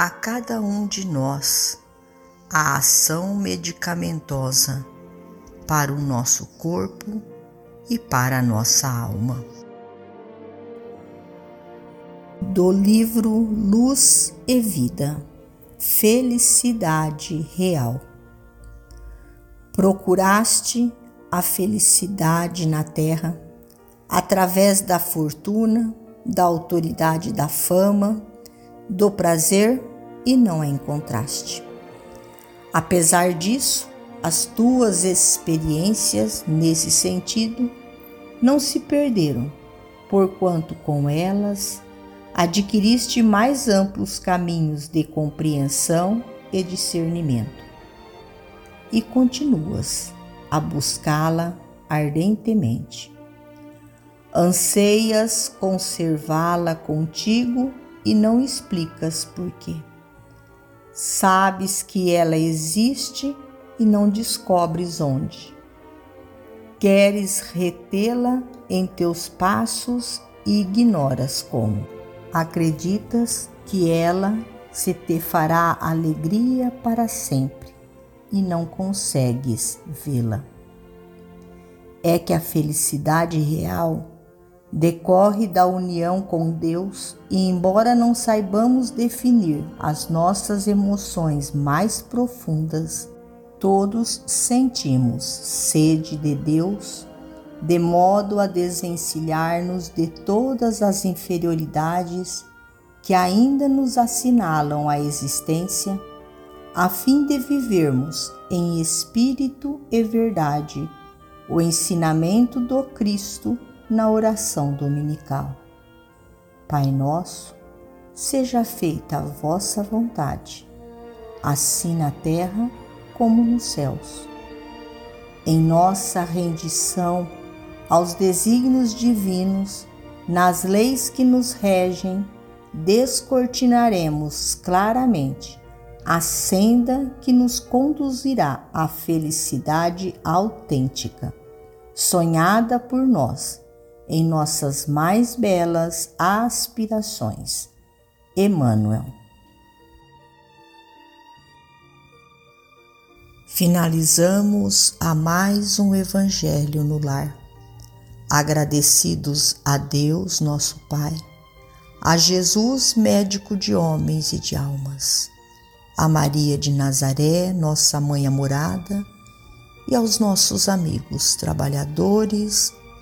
a cada um de nós a ação medicamentosa para o nosso corpo e para a nossa alma. Do livro Luz e Vida Felicidade Real. Procuraste a felicidade na terra através da fortuna, da autoridade da fama, do prazer e não a encontraste. Apesar disso, as tuas experiências nesse sentido não se perderam, porquanto com elas adquiriste mais amplos caminhos de compreensão e discernimento. E continuas a buscá-la ardentemente. Anseias conservá-la contigo e não explicas por quê. Sabes que ela existe e não descobres onde. Queres retê-la em teus passos e ignoras como. Acreditas que ela se te fará alegria para sempre e não consegues vê-la. É que a felicidade real decorre da união com Deus e, embora não saibamos definir as nossas emoções mais profundas, todos sentimos sede de Deus, de modo a desencilhar-nos de todas as inferioridades que ainda nos assinalam a existência, a fim de vivermos em espírito e verdade o ensinamento do Cristo na oração dominical. Pai nosso, seja feita a vossa vontade, assim na terra como nos céus. Em nossa rendição aos desígnios divinos, nas leis que nos regem, descortinaremos claramente a senda que nos conduzirá à felicidade autêntica, sonhada por nós em nossas mais belas aspirações. Emmanuel. Finalizamos a mais um Evangelho no Lar. Agradecidos a Deus, nosso Pai, a Jesus, médico de homens e de almas, a Maria de Nazaré, nossa mãe amorada, e aos nossos amigos trabalhadores